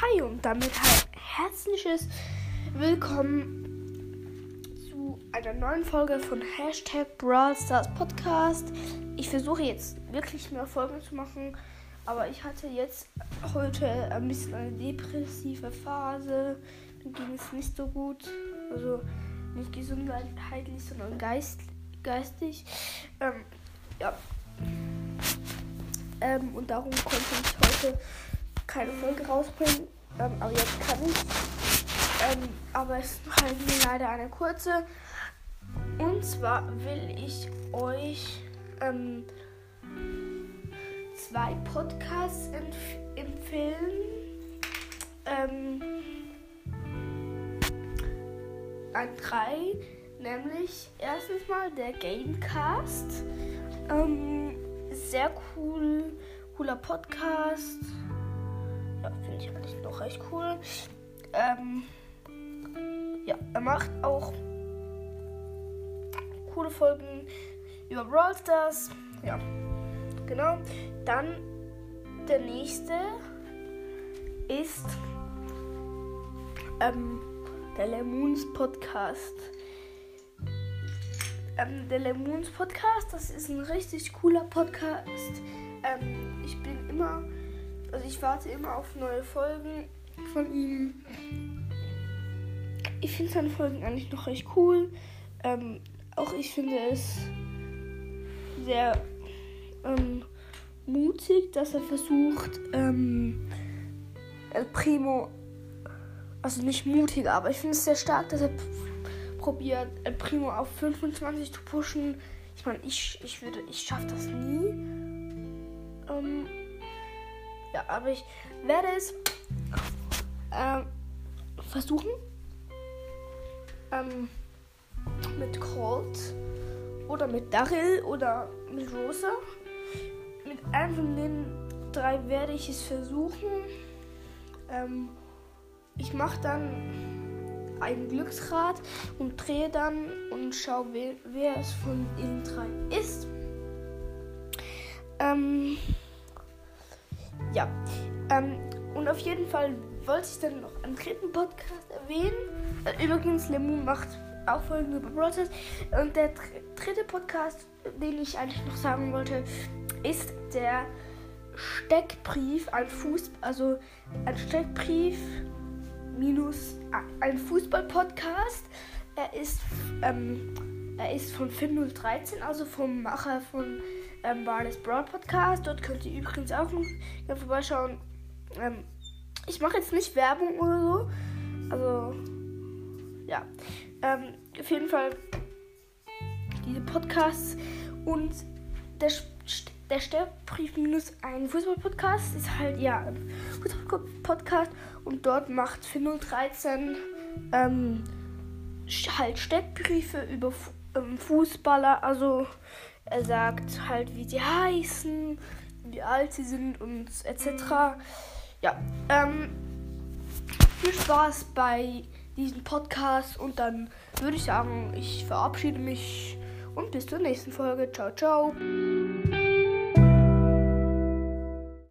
und damit halt herzliches Willkommen zu einer neuen Folge von Hashtag Brawl Stars Podcast. Ich versuche jetzt wirklich mehr Folgen zu machen, aber ich hatte jetzt heute ein bisschen eine depressive Phase. Mir ging es nicht so gut. Also nicht gesundheitlich, sondern geist, geistig. Ähm, ja. Ähm, und darum konnte ich heute keine Folge rausbringen. Ähm, aber jetzt kann ich. Ähm, aber es ist halt leider eine kurze. Und zwar will ich euch ähm, zwei Podcasts empf empfehlen. Ähm, ein drei, nämlich erstens mal der Gamecast. Ähm, sehr cool, cooler Podcast. Ja, finde ich eigentlich noch recht cool. Ähm, ja, er macht auch coole Folgen über Brawl Stars. Ja, genau. Dann der nächste ist ähm, der Lemons Podcast. Ähm, der Lemons Podcast, das ist ein richtig cooler Podcast. Ähm, ich bin immer, also ich warte immer auf neue Folgen von ihm. Ich finde seine Folgen eigentlich noch recht cool. Ähm, auch ich finde es sehr ähm, mutig, dass er versucht, ähm, El Primo, also nicht mutig, aber ich finde es sehr stark, dass er probiert, El Primo auf 25 zu pushen. Ich meine, ich, ich würde, ich schaffe das nie. Ähm, ja, aber ich werde es äh, versuchen. Ähm, mit Colt oder mit Daryl oder mit Rosa. Mit einem von den drei werde ich es versuchen. Ähm, ich mache dann ein Glücksrad und drehe dann und schaue, wer, wer es von den drei ist. Ja, ähm, und auf jeden Fall wollte ich dann noch einen dritten Podcast erwähnen. Äh, übrigens, Lemon macht auch Folgen über Brothers. Und der dritte Podcast, den ich eigentlich noch sagen wollte, ist der Steckbrief, ein Fuß, also ein Steckbrief minus ein Fußball-Podcast. Er ist, ähm, er ist von Fin013, also vom Macher von ähm, Barley's Broad Podcast. Dort könnt ihr übrigens auch mal vorbeischauen. Ähm, ich mache jetzt nicht Werbung oder so. Also, ja. Ähm, auf jeden Fall diese Podcasts und der, der Sterbbrief minus ein Fußball-Podcast ist halt ja ein Fußball-Podcast und dort macht Fin013 ähm, halt Steckbriefe über ähm, Fußballer. Also er sagt halt, wie sie heißen, wie alt sie sind und etc. Ja, ähm, viel Spaß bei diesem Podcast und dann würde ich sagen, ich verabschiede mich und bis zur nächsten Folge. Ciao, ciao.